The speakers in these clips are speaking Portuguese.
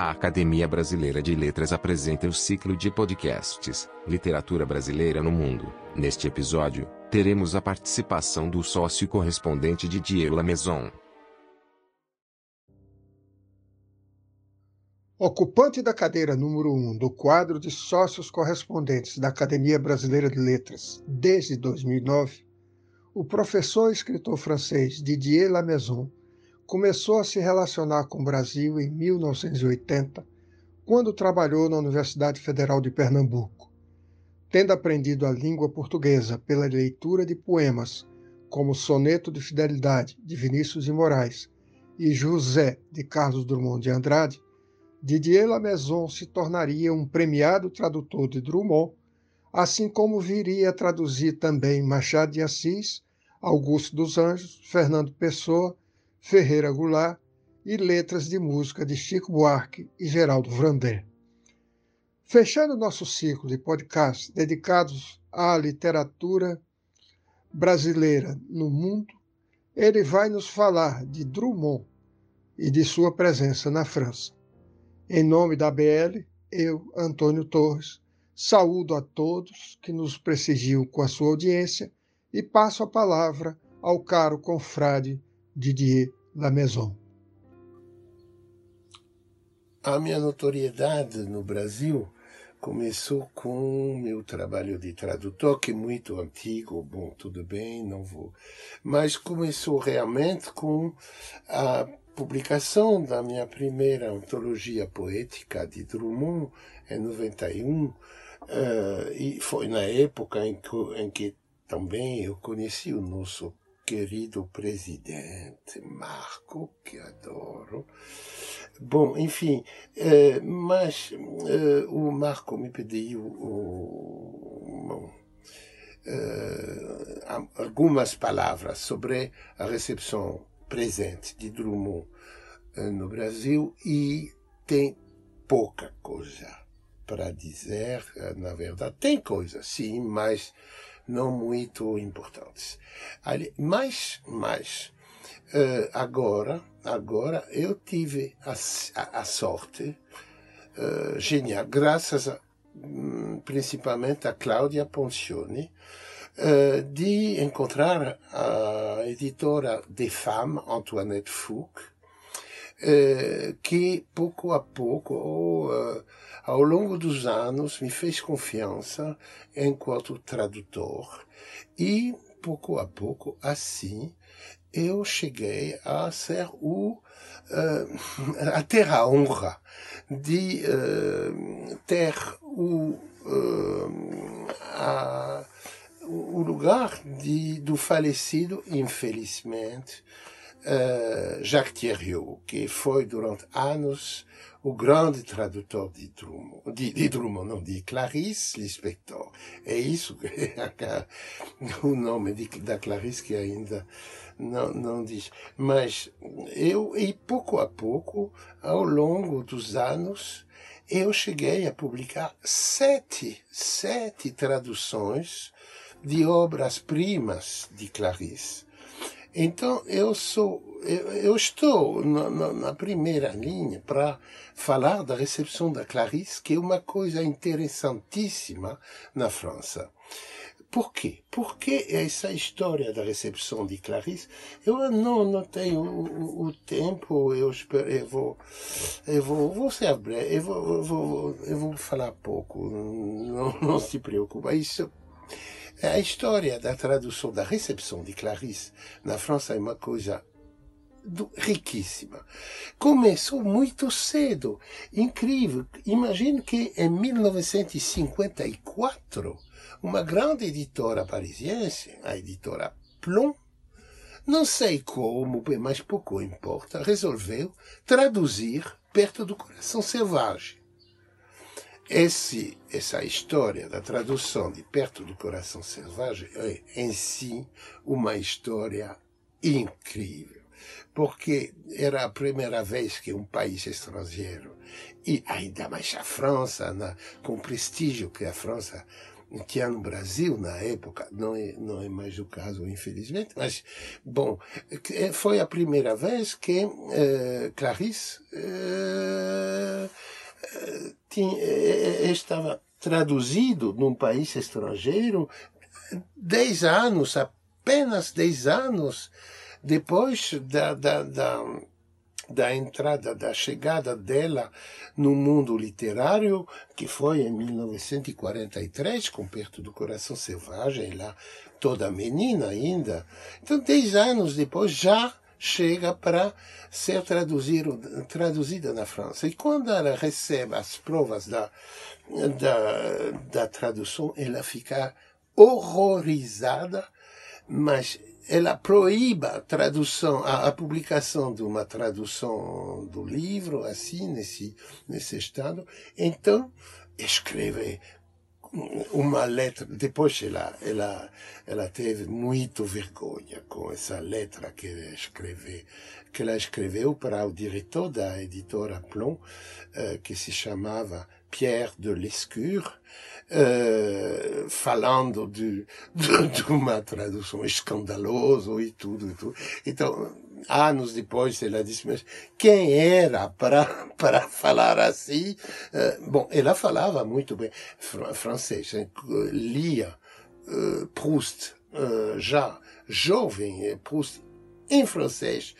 A Academia Brasileira de Letras apresenta o ciclo de podcasts Literatura Brasileira no Mundo. Neste episódio, teremos a participação do sócio correspondente Didier Lamaison. Ocupante da cadeira número 1 um do quadro de sócios correspondentes da Academia Brasileira de Letras desde 2009, o professor e escritor francês Didier Lamaison começou a se relacionar com o Brasil em 1980, quando trabalhou na Universidade Federal de Pernambuco. Tendo aprendido a língua portuguesa pela leitura de poemas como Soneto de Fidelidade, de Vinícius de Moraes, e José, de Carlos Drummond de Andrade, Didier Lamaison se tornaria um premiado tradutor de Drummond, assim como viria a traduzir também Machado de Assis, Augusto dos Anjos, Fernando Pessoa Ferreira Goulart e letras de música de Chico Buarque e Geraldo Vrandé. Fechando nosso ciclo de podcasts dedicados à literatura brasileira no mundo, ele vai nos falar de Drummond e de sua presença na França. Em nome da BL, eu, Antônio Torres, saúdo a todos que nos prestigiam com a sua audiência e passo a palavra ao caro confrade Didier Lamaison. A minha notoriedade no Brasil começou com meu trabalho de tradutor, que é muito antigo, bom, tudo bem, não vou. Mas começou realmente com a publicação da minha primeira antologia poética de Drummond, em 91, uh, eh, e foi na época em que, em que também eu conheci o nosso querido presidente Marco, que adoro. Bom, enfim, eh, mas eh, o Marco me pediu o, eh, algumas palavras sobre a recepção presente de Drummond no Brasil e tem pouca coisa para dizer, na verdade. Tem coisa, sim, mas não muito importantes. Mas, mas uh, agora, agora eu tive a, a, a sorte uh, genial, graças a, um, principalmente a Cláudia Poncioni, uh, de encontrar a editora de Femmes, Antoinette Fouque, que pouco a pouco ao longo dos anos me fez confiança enquanto tradutor. E pouco a pouco assim eu cheguei a ser o uh, a ter a honra de uh, ter o uh, a, o lugar de, do falecido infelizmente Jacques Thierry, que foi durante anos o grande tradutor de Drummond, de, de Drummond, não, de Clarice Lispector. É isso que é o nome de, da Clarice que ainda não, não diz. Mas eu, e pouco a pouco, ao longo dos anos, eu cheguei a publicar sete, sete traduções de obras-primas de Clarice. Então, eu sou, eu, estou na, na, primeira linha para falar da recepção da Clarice, que é uma coisa interessantíssima na França. Por quê? Porque essa história da recepção de Clarice, eu não, não tenho o, o tempo, eu, espero, eu vou, eu vou, vou ser breve, eu vou, eu vou, eu vou falar pouco, não, não se preocupe. Isso a história da tradução, da recepção de Clarice na França é uma coisa riquíssima. Começou muito cedo. Incrível. Imagine que em 1954, uma grande editora parisiense, a editora Plon, não sei como, mas pouco importa, resolveu traduzir Perto do Coração Selvagem esse, essa história da tradução de Perto do Coração Selvagem é, em si, uma história incrível. Porque era a primeira vez que um país estrangeiro, e ainda mais a França, na, com o prestígio que a França tinha no Brasil na época, não é, não é mais o caso, infelizmente, mas, bom, foi a primeira vez que uh, Clarice uh, tinha, estava traduzido num país estrangeiro dez anos, apenas dez anos depois da, da, da, da entrada, da chegada dela no mundo literário, que foi em 1943, com Perto do Coração Selvagem, lá toda menina ainda. Então, dez anos depois, já chega para ser traduzido, traduzida na França. E quando ela recebe as provas da, da, da tradução, ela fica horrorizada, mas ela proíbe a tradução, a, a, publicação de uma tradução do livro, assim, nesse, nesse estado. Então, escreve uma letra. Depois ela, ela, ela teve muito vergonha com essa letra que ela escreveu, que ela escreveu para o diretor da editora Plon, uh, que se chamava Pierre de Lescure, uh, falando de, de, de, uma tradução escandalosa e tudo, e tudo. Então, anos depois ela disse, mas quem era para, para falar assim? Uh, bom, ela falava muito bem fr francês, lia uh, Proust uh, já jovem, Proust em francês,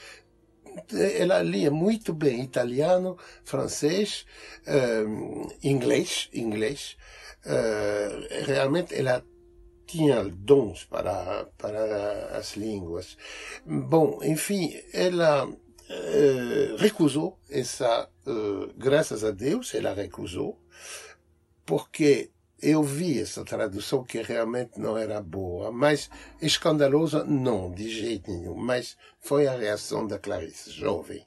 ela lia muito bem italiano, francês, inglês, inglês. realmente ela tinha dons para, para as línguas. Bom, enfim, ela eh, recusou essa, eh, graças a Deus, ela recusou, porque eu vi essa tradução que realmente não era boa, mas escandalosa não, de jeito nenhum, mas foi a reação da Clarice, jovem.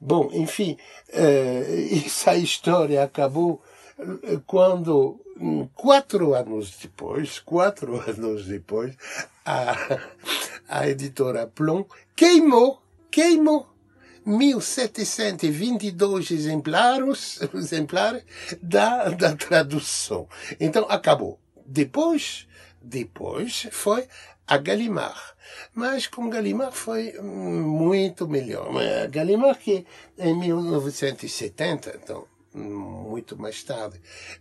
Bom, enfim, eh, essa história acabou quando quatro anos depois, quatro anos depois, a, a editora Plon queimou, queimou 1722 exemplares, exemplares da, da tradução. Então acabou. Depois, depois foi a Gallimard. Mas com Gallimard foi muito melhor. A Gallimard que em 1970, então muito mais tarde,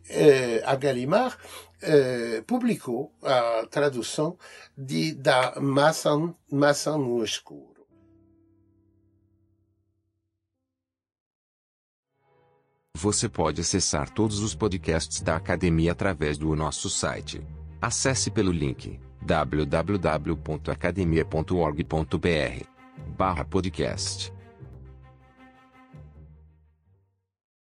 eh, a Gallimard eh, publicou a tradução de, da Maçã, Maçã no Escuro. Você pode acessar todos os podcasts da Academia através do nosso site. Acesse pelo link www.academia.org.br/podcast.